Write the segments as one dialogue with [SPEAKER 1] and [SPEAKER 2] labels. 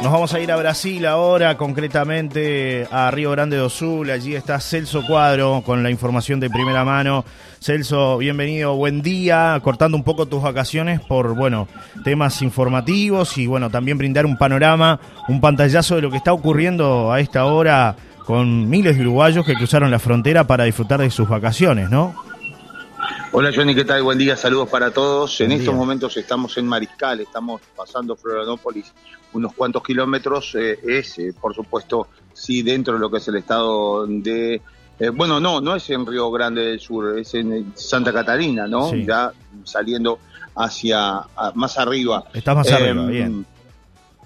[SPEAKER 1] Nos vamos a ir a Brasil ahora, concretamente a Río Grande do Sul. Allí está Celso Cuadro con la información de primera mano. Celso, bienvenido, buen día. Cortando un poco tus vacaciones por, bueno, temas informativos y, bueno, también brindar un panorama, un pantallazo de lo que está ocurriendo a esta hora con miles de uruguayos que cruzaron la frontera para disfrutar de sus vacaciones, ¿no?
[SPEAKER 2] Hola Johnny, ¿qué tal? Buen día, saludos para todos. en estos momentos estamos en Mariscal, estamos pasando Florianópolis unos cuantos kilómetros. Eh, es, eh, por supuesto, sí dentro de lo que es el estado de... Eh, bueno, no, no es en Río Grande del Sur, es en Santa Catarina, ¿no? Ya saliendo hacia más arriba.
[SPEAKER 1] Está más arriba, em, bien.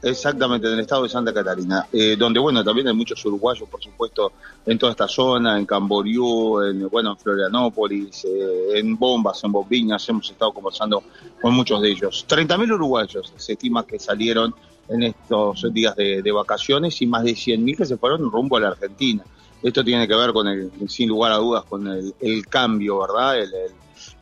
[SPEAKER 2] Exactamente, en el estado de Santa Catarina, eh, donde bueno, también hay muchos uruguayos, por supuesto, en toda esta zona, en Camboriú, en, bueno, en Florianópolis, eh, en Bombas, en Bombiñas, hemos estado conversando con muchos de ellos. 30.000 uruguayos se estima que salieron en estos días de, vacaciones y más de 100.000 que se fueron rumbo a la Argentina. Esto tiene que ver con el, sin lugar a dudas, con el, cambio, ¿verdad? el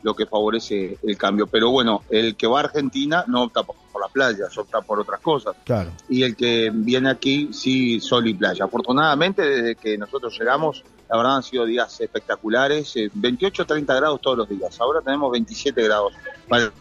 [SPEAKER 2] lo que favorece el cambio. Pero bueno, el que va a Argentina no opta por, la playa, opta por otras cosas.
[SPEAKER 1] Claro.
[SPEAKER 2] Y el que viene aquí, sí, sol y playa. Afortunadamente, desde que nosotros llegamos, la verdad han sido días espectaculares, 28, eh, 30 grados todos los días. Ahora tenemos 27 grados. Vale,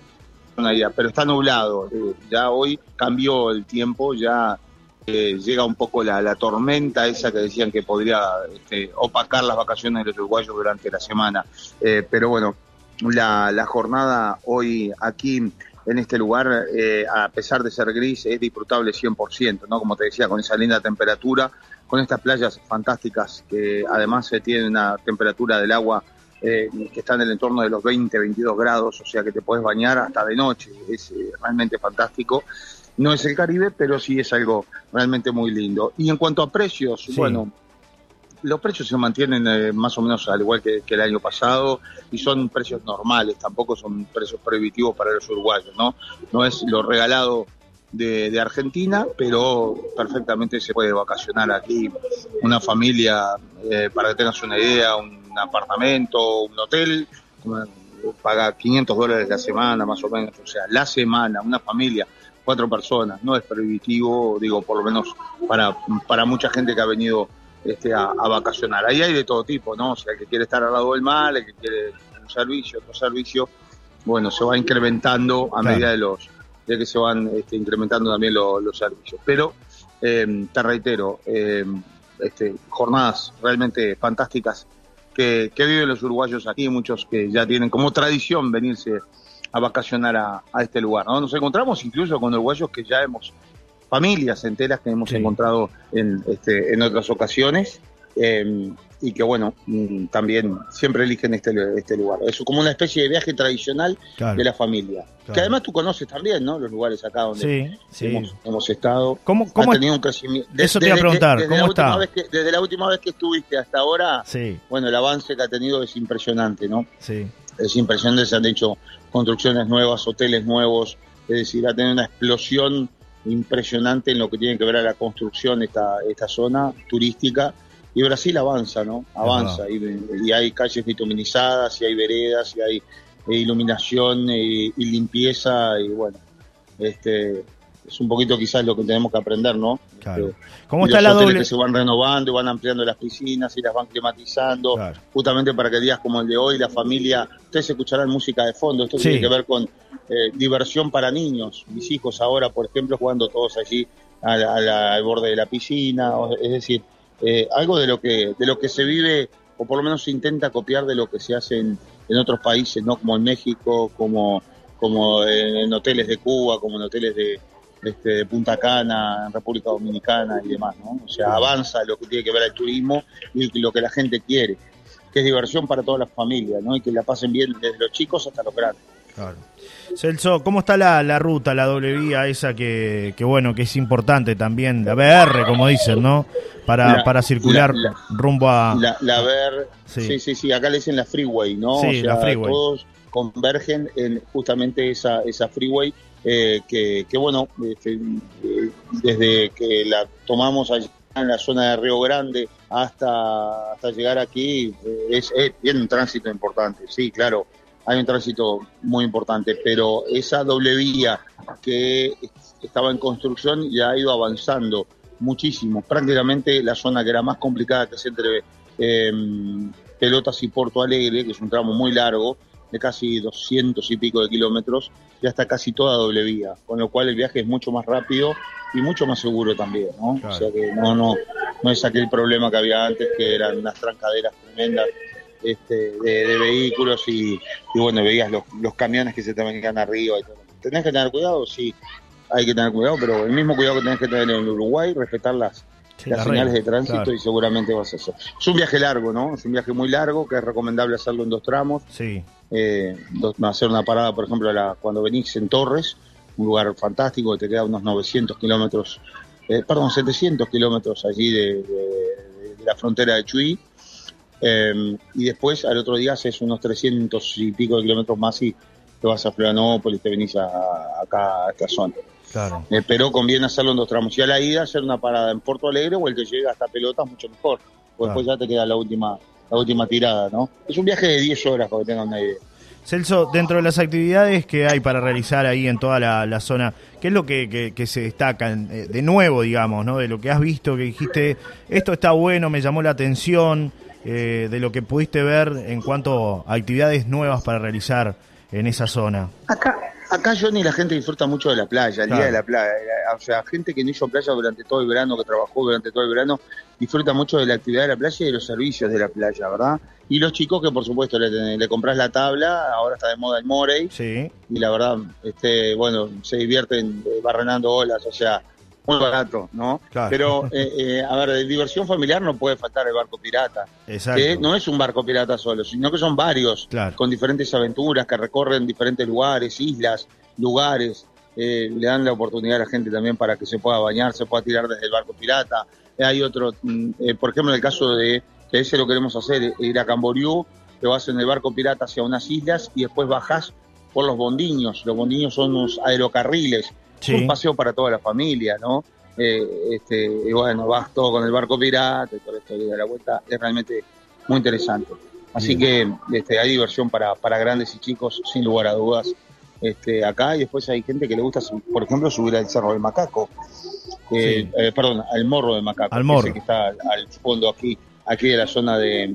[SPEAKER 2] pero está nublado. Eh, ya hoy cambió el tiempo, ya eh, llega un poco la, tormenta esa que decían que podría este, opacar las vacaciones de los uruguayos durante la semana. pero bueno, la, la jornada hoy aquí en este lugar, eh, a pesar de ser gris, es disfrutable 100%, ¿no? Como te decía, con esa linda temperatura, con estas playas fantásticas que además tienen una temperatura del agua eh, que está en el entorno de los 20, 22 grados, o sea que te puedes bañar hasta de noche, es eh, realmente fantástico. No es el Caribe, pero sí es algo realmente muy lindo. Y en cuanto a precios, bueno, los precios se mantienen eh, más o menos al igual que, el año pasado y son precios normales, tampoco son precios prohibitivos para los uruguayos, ¿no? No es lo regalado de, Argentina, pero perfectamente se puede vacacionar aquí una familia, eh, para que tengas una idea, un apartamento, un hotel, paga 500 dólares la semana más o menos, o sea, la semana, una familia cuatro personas, no es prohibitivo, digo, por lo menos para, para mucha gente que ha venido este, a, vacacionar. Ahí hay de todo tipo, ¿no? O sea, el que quiere estar al lado del mar, el que quiere un servicio, otro servicio, bueno, se va incrementando a medida de los de que se van este, incrementando también los servicios. Pero eh, te reitero, eh, este, jornadas realmente fantásticas que, viven los uruguayos aquí, muchos que ya tienen como tradición venirse a vacacionar a, a este lugar. ¿no? Nos encontramos incluso con uruguayos que ya hemos familias enteras que hemos encontrado en, este, en otras ocasiones eh, y que bueno, mm, también siempre eligen este, este lugar. Es como una especie de viaje tradicional de la familia. Que además tú conoces también, ¿no? Los lugares acá donde hemos, estado.
[SPEAKER 1] ¿Cómo, cómo
[SPEAKER 2] tenido un crecimiento.
[SPEAKER 1] Eso te iba a preguntar, ¿cómo está?
[SPEAKER 2] desde la última vez que estuviste hasta ahora, bueno, el avance que ha tenido es impresionante, ¿no?
[SPEAKER 1] Sí.
[SPEAKER 2] Es impresionante, se han hecho construcciones nuevas, hoteles nuevos, es decir, ha tenido una explosión impresionante en lo que tiene que ver a la construcción esta, esta zona turística. Y Brasil avanza, ¿no? Avanza. Y, hay calles bituminizadas, y hay veredas, y hay iluminación y, limpieza. Y bueno, este es un poquito quizás lo que tenemos que aprender, ¿no?
[SPEAKER 1] Claro. ¿Cómo está la doble?
[SPEAKER 2] que se van renovando y van ampliando las piscinas y las van climatizando, justamente para que días como el de hoy la familia, ustedes escucharán música de fondo, esto tiene que ver con eh, diversión para niños. Mis hijos ahora, por ejemplo, jugando todos allí al borde de la piscina, es decir, eh, algo de lo que de lo que se vive o por lo menos se intenta copiar de lo que se hace en, otros países, no como en México, como como en, hoteles de Cuba, como en hoteles de, este, de Punta Cana, en República Dominicana y demás, ¿no? O sea, avanza lo que tiene que ver al turismo y lo que la gente quiere, que es diversión para todas las familias, ¿no? Y que la pasen bien desde los chicos hasta los grandes.
[SPEAKER 1] Claro. Celso, ¿cómo está la, ruta, la doble vía esa que, bueno, que es importante también, la BR, como dicen, ¿no? Para, para circular rumbo a...
[SPEAKER 2] La, la BR, sí. sí. sí, acá le dicen la freeway, ¿no?
[SPEAKER 1] Sí, la freeway.
[SPEAKER 2] Todos convergen en justamente esa, esa freeway eh, que, bueno, este, eh, desde que la tomamos allá en la zona de Río Grande hasta, hasta llegar aquí, eh, es, es, tiene un tránsito importante, sí, claro hay un tránsito muy importante, pero esa doble vía que estaba en construcción ya ha ido avanzando muchísimo. Prácticamente la zona que era más complicada, que es entre em, Pelotas y Porto Alegre, que es un tramo muy largo, de casi 200 y pico de kilómetros, ya está casi toda doble vía, con lo cual el viaje es mucho más rápido y mucho más seguro también, ¿no? O sea que no, no, no es aquel problema que había antes, que eran unas trancaderas tremendas este, de, vehículos y, bueno, veías los, los, camiones que se te venían arriba y todo. ¿Tenés que tener cuidado? Sí, hay que tener cuidado, pero el mismo cuidado que tenés que tener en Uruguay, respetar las, las señales de tránsito y seguramente vas a hacer. Es un viaje largo, ¿no? Es un viaje muy largo que es recomendable hacerlo en dos tramos.
[SPEAKER 1] Sí.
[SPEAKER 2] Eh, hacer una parada, por ejemplo, la, cuando venís en Torres, un lugar fantástico que te queda unos 900 kilómetros, eh, perdón, 700 kilómetros allí de, la frontera de Chuy. Eh, y después al otro día haces unos 300 y pico de kilómetros más y te vas a Florianópolis, te venís acá a esta zona.
[SPEAKER 1] Claro.
[SPEAKER 2] Eh, pero conviene hacerlo en dos tramos. Y a la ida hacer una parada en Porto Alegre o el que llega hasta Pelotas mucho mejor. Porque después ya te queda la última, la última tirada, ¿no? Es un viaje de 10 horas para que tengan una idea.
[SPEAKER 1] Celso, dentro de las actividades que hay para realizar ahí en toda la, zona, ¿qué es lo que, se destaca eh, de nuevo, digamos, ¿no? de lo que has visto, que dijiste, esto está bueno, me llamó la atención, eh, de lo que pudiste ver en cuanto a actividades nuevas para realizar en esa zona?
[SPEAKER 2] Acá, acá Johnny la gente disfruta mucho de la playa, el día de la playa. O sea, gente que no hizo playa durante todo el verano, que trabajó durante todo el verano, disfruta mucho de la actividad de la playa y de los servicios de la playa, ¿verdad? Y los chicos que por supuesto le, le compras la tabla, ahora está de moda el Morey,
[SPEAKER 1] sí.
[SPEAKER 2] y la verdad, este, bueno, se divierten eh, barrenando olas, o sea, muy barato, ¿no? Pero, eh, eh, a ver, de diversión familiar no puede faltar el barco pirata.
[SPEAKER 1] Exacto.
[SPEAKER 2] Que no es un barco pirata solo, sino que son varios, con diferentes aventuras que recorren diferentes lugares, islas, lugares. Eh, le dan la oportunidad a la gente también para que se pueda bañar, se pueda tirar desde el barco pirata. hay otro, mm, por ejemplo, en el caso de que ese lo queremos hacer, ir a Camboriú, te vas en el barco pirata hacia unas islas y después bajas por los bondiños. Los bondiños son unos aerocarriles un paseo para toda la familia, ¿no? Eh, este, y bueno, vas todo con el barco pirata y todo esto de la vuelta, es realmente muy interesante. Así que este, hay diversión para, para grandes y chicos, sin lugar a dudas, este, acá. Y después hay gente que le gusta, por ejemplo, subir al Cerro del Macaco. Eh, eh, perdón, al Morro del Macaco.
[SPEAKER 1] Al Morro.
[SPEAKER 2] que está al, fondo aquí, aquí de la zona de,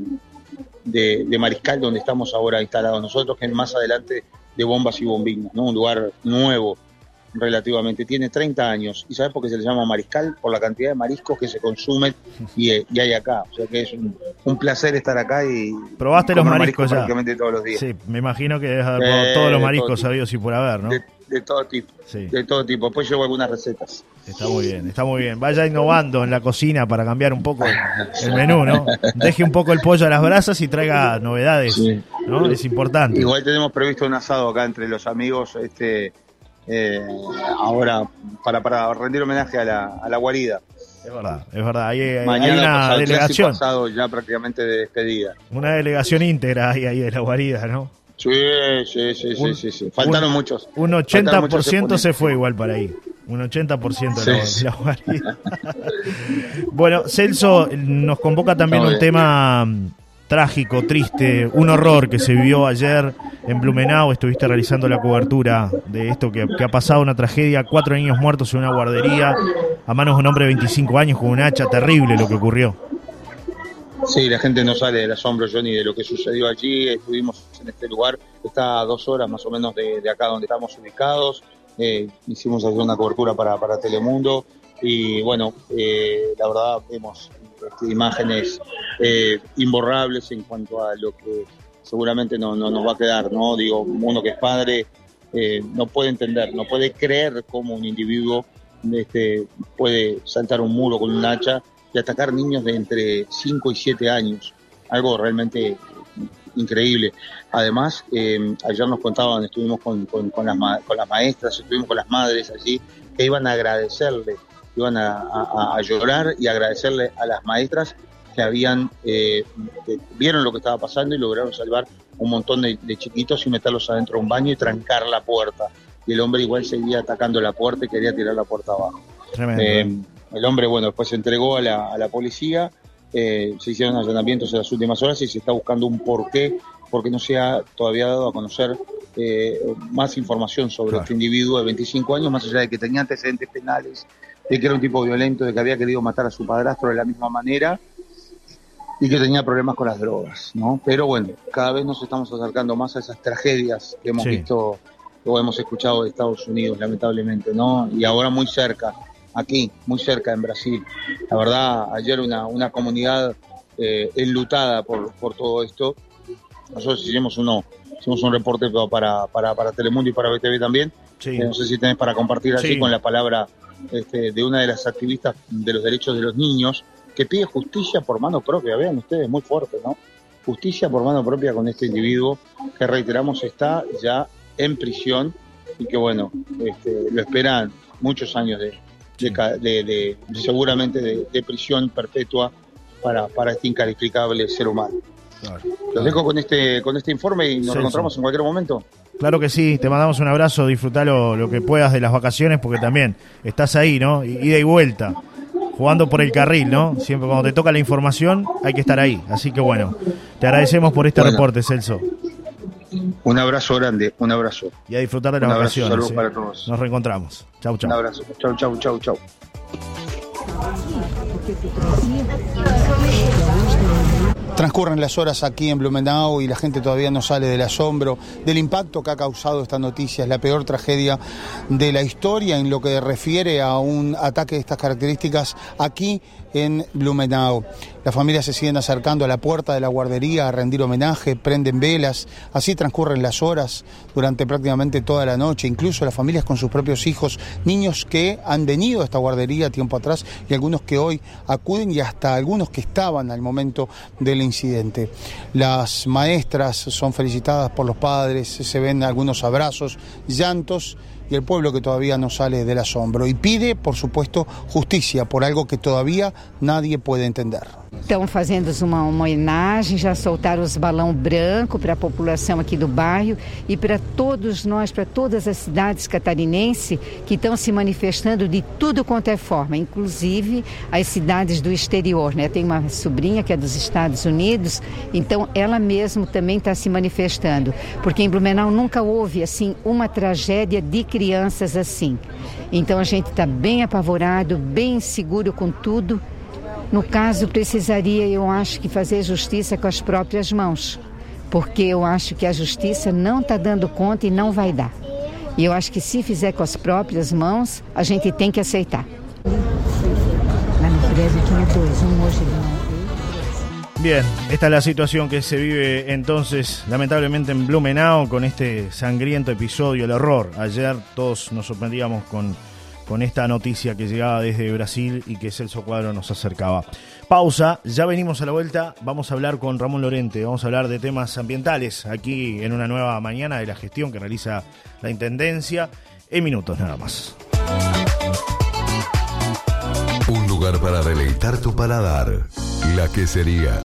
[SPEAKER 2] de, de, Mariscal, donde estamos ahora instalados nosotros, que es más adelante de Bombas y Bombinas, ¿no? Un lugar nuevo relativamente, tiene 30 años. ¿Y sabes por qué se le llama mariscal? Por la cantidad de mariscos que se consumen y, eh, hay acá. O sea que es un, placer estar acá y.
[SPEAKER 1] ¿Probaste los mariscos, ya?
[SPEAKER 2] prácticamente todos los días.
[SPEAKER 1] Sí, me imagino que es eh, todos los mariscos sabidos y por haber, ¿no?
[SPEAKER 2] De, todo tipo. De todo tipo. Después llevo algunas recetas.
[SPEAKER 1] Está muy bien, está muy bien. Vaya innovando en la cocina para cambiar un poco el, menú, ¿no? Deje un poco el pollo a las brasas y traiga novedades, ¿no? Es importante.
[SPEAKER 2] Igual tenemos previsto un asado acá entre los amigos, este eh, ahora para, para rendir homenaje a la, a la guarida.
[SPEAKER 1] Es verdad, es verdad. Hay, una delegación.
[SPEAKER 2] Pasado ya prácticamente de despedida.
[SPEAKER 1] Una delegación íntegra ahí, ahí de la guarida, ¿no?
[SPEAKER 2] Sí, sí, sí, sí, sí, Faltaron muchos.
[SPEAKER 1] Un 80% se fue igual para ahí. Un 80% de la, guarida. bueno, Celso nos convoca también un tema trágico, triste, un horror que se vivió ayer en Blumenau. Estuviste realizando la cobertura de esto que, ha pasado, una tragedia, cuatro niños muertos en una guardería a manos de un hombre de 25 años con un hacha, terrible lo que ocurrió.
[SPEAKER 2] Sí, la gente no sale del asombro, Johnny, de lo que sucedió allí. Estuvimos en este lugar, está a dos horas más o menos de, acá donde estamos ubicados. Eh, hicimos una cobertura para, Telemundo y bueno, eh, la verdad vemos este, imágenes eh, imborrables en cuanto a lo que seguramente no, no, nos va a quedar, ¿no? Digo, uno que es padre eh, no puede entender, no puede creer cómo un individuo este, puede saltar un muro con un hacha y atacar niños de entre 5 y 7 años. Algo realmente increíble. Además, eh, ayer nos contaban, estuvimos con, con, las, con las maestras, estuvimos con las madres allí, que iban a agradecerle, iban a, a llorar y agradecerle a las maestras que habían eh, vieron lo que estaba pasando y lograron salvar un montón de, chiquitos y meterlos adentro de un baño y trancar la puerta. Y el hombre igual seguía atacando la puerta y quería tirar la puerta abajo. Eh, el hombre, bueno, después se entregó a la, a la policía, eh, se hicieron allanamientos en las últimas horas y se está buscando un porqué porque no se ha todavía dado a conocer eh, más información sobre este individuo de 25 años, más allá de que tenía antecedentes penales, de que era un tipo violento, de que había querido matar a su padrastro de la misma manera y que tenía problemas con las drogas, ¿no? Pero bueno, cada vez nos estamos acercando más a esas tragedias que hemos visto o hemos escuchado de Estados Unidos, lamentablemente, ¿no? Y ahora muy cerca, aquí, muy cerca en Brasil. La verdad, ayer una, una comunidad eh, enlutada por, por todo esto. Nosotros hicimos uno, hicimos un reporte para, para, para Telemundo y para BTV también. No sé si tenés para compartir así con la palabra este, de una de las activistas de los derechos de los niños que pide justicia por mano propia. Vean ustedes, muy fuerte, ¿no? Justicia por mano propia con este individuo que reiteramos está ya en prisión y que bueno, este, lo esperan muchos años de, de, seguramente de, prisión perpetua para, para este incalificable ser humano. Los dejo con este, con este informe y nos encontramos en cualquier momento.
[SPEAKER 1] Claro que sí, te mandamos un abrazo, disfrutar lo, que puedas de las vacaciones porque también estás ahí, ¿no? Ida y vuelta, jugando por el carril, ¿no? Siempre cuando te toca la información hay que estar ahí. Así que bueno, te agradecemos por este reporte, Celso.
[SPEAKER 2] Un abrazo grande, un abrazo.
[SPEAKER 1] Y a disfrutar de las vacaciones. para todos. Nos reencontramos. Chau, chau.
[SPEAKER 2] Un abrazo. Chau, chau, chau, chau.
[SPEAKER 3] Transcurren las horas aquí en Blumenau y la gente todavía no sale del asombro del impacto que ha causado esta noticia. Es la peor tragedia de la historia en lo que refiere a un ataque de estas características aquí en Blumenau. Las familias se siguen acercando a la puerta de la guardería a rendir homenaje, prenden velas, así transcurren las horas durante prácticamente toda la noche, incluso las familias con sus propios hijos, niños que han venido a esta guardería tiempo atrás y algunos que hoy acuden y hasta algunos que estaban al momento del incidente. Las maestras son felicitadas por los padres, se ven algunos abrazos, llantos y el pueblo que todavía no sale del asombro y pide, por supuesto, justicia por algo que todavía nadie puede entender.
[SPEAKER 4] Estão fazendo uma homenagem, já soltaram os balão branco para a população aqui do bairro e para todos nós, para todas as cidades catarinenses que estão se manifestando de tudo quanto é forma, inclusive as cidades do exterior. Né? Tem uma sobrinha que é dos Estados Unidos, então ela mesmo também está se manifestando, porque em Blumenau nunca houve assim uma tragédia de crianças assim. Então a gente está bem apavorado, bem seguro com tudo no caso, precisaria, eu acho, que fazer justiça com as próprias mãos, porque eu acho que a justiça não está dando conta e não vai dar. E eu acho que se fizer com as próprias mãos, a gente tem que aceitar. Tinha dois, um hoje
[SPEAKER 1] Bien, esta es la situación que se vive entonces lamentablemente en Blumenau con este sangriento episodio, el horror. Ayer todos nos sorprendíamos con con esta noticia que llegaba desde Brasil y que Celso Cuadro nos acercaba. Pausa, ya venimos a la vuelta, vamos a hablar con Ramón Lorente, vamos a hablar de temas ambientales aquí en una nueva mañana de la gestión que realiza la Intendencia, en minutos nada más.
[SPEAKER 5] Un lugar para deleitar tu paladar, la quesería